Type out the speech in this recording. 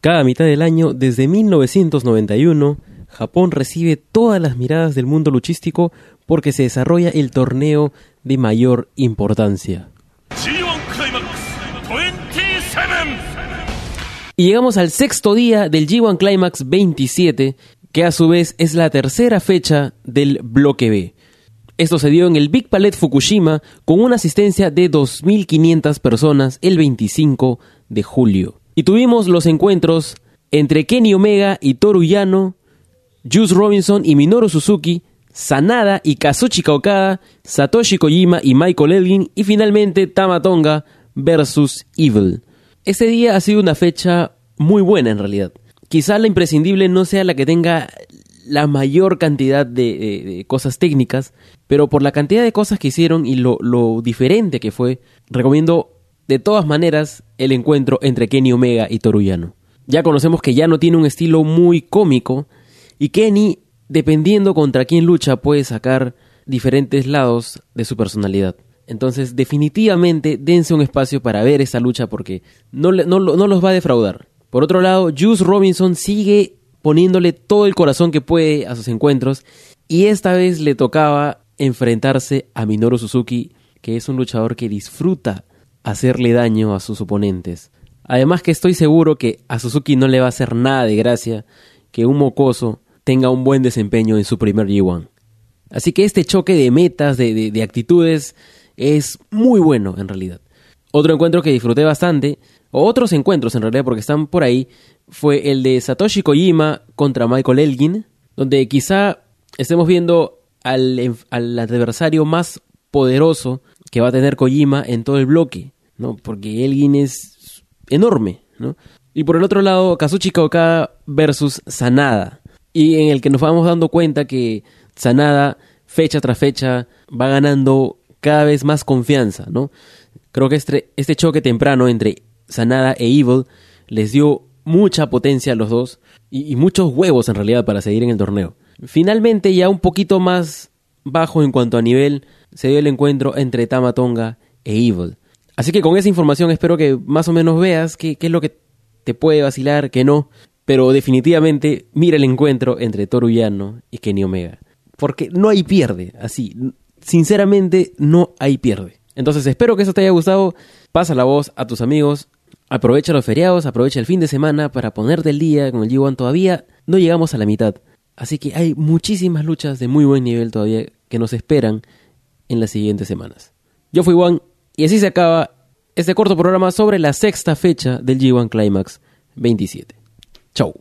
Cada mitad del año, desde 1991, Japón recibe todas las miradas del mundo luchístico porque se desarrolla el torneo de mayor importancia. Y llegamos al sexto día del G1 Climax 27, que a su vez es la tercera fecha del bloque B. Esto se dio en el Big Palette Fukushima con una asistencia de 2.500 personas el 25 de julio. Y tuvimos los encuentros entre Kenny Omega y Toru Yano, Juice Robinson y Minoru Suzuki, Sanada y Kazuchika Okada, Satoshi Kojima y Michael Elgin y finalmente Tamatonga versus Evil. Este día ha sido una fecha muy buena en realidad. Quizá la imprescindible no sea la que tenga la mayor cantidad de, cosas técnicas, pero por la cantidad de cosas que hicieron y lo, diferente que fue, recomiendo de todas maneras el encuentro entre Kenny Omega y Toruyano. Ya conocemos que ya no tiene un estilo muy cómico y Kenny, dependiendo contra quién lucha, puede sacar diferentes lados de su personalidad. Entonces, definitivamente, dense un espacio para ver esa lucha porque no, no, no los va a defraudar. Por otro lado, Juice Robinson sigue poniéndole todo el corazón que puede a sus encuentros y esta vez le tocaba enfrentarse a Minoru Suzuki, que es un luchador que disfruta hacerle daño a sus oponentes. Además que estoy seguro que a Suzuki no le va a hacer nada de gracia que un mocoso tenga un buen desempeño en su primer G1. Así que este choque de metas, de, de actitudes, es muy bueno en realidad. Otro encuentro que disfruté bastante, o otros encuentros en realidad porque están por ahí, fue el de Satoshi Kojima contra Michael Elgin, donde quizá estemos viendo al, al adversario más poderoso que va a tener Kojima en todo el bloque, ¿no? Porque Elgin es enorme, ¿no? Y por el otro lado, Kazuchika Okada versus Sanada, y en el que nos vamos dando cuenta que Sanada, fecha tras fecha, va ganando cada vez más confianza, ¿no? Creo que este, este choque temprano entre Sanada e Evil les dio mucha potencia a los dos y, muchos huevos en realidad para seguir en el torneo. Finalmente, ya un poquito más bajo en cuanto a nivel, se dio el encuentro entre Tamatonga e Evil. Así que con esa información espero que más o menos veas qué, qué es lo que te puede vacilar, que no. Pero definitivamente mira el encuentro entre Toru Yano y Kenny Omega. Porque no hay pierde, así. Sinceramente, no hay pierde. Entonces espero que eso te haya gustado. Pasa la voz a tus amigos. Aprovecha los feriados, aprovecha el fin de semana para ponerte el día con el G1. Todavía no llegamos a la mitad. Así que hay muchísimas luchas de muy buen nivel todavía que nos esperan en las siguientes semanas. Yo fui Juan y así se acaba este corto programa sobre la sexta fecha del G1 Climax 27. Chau.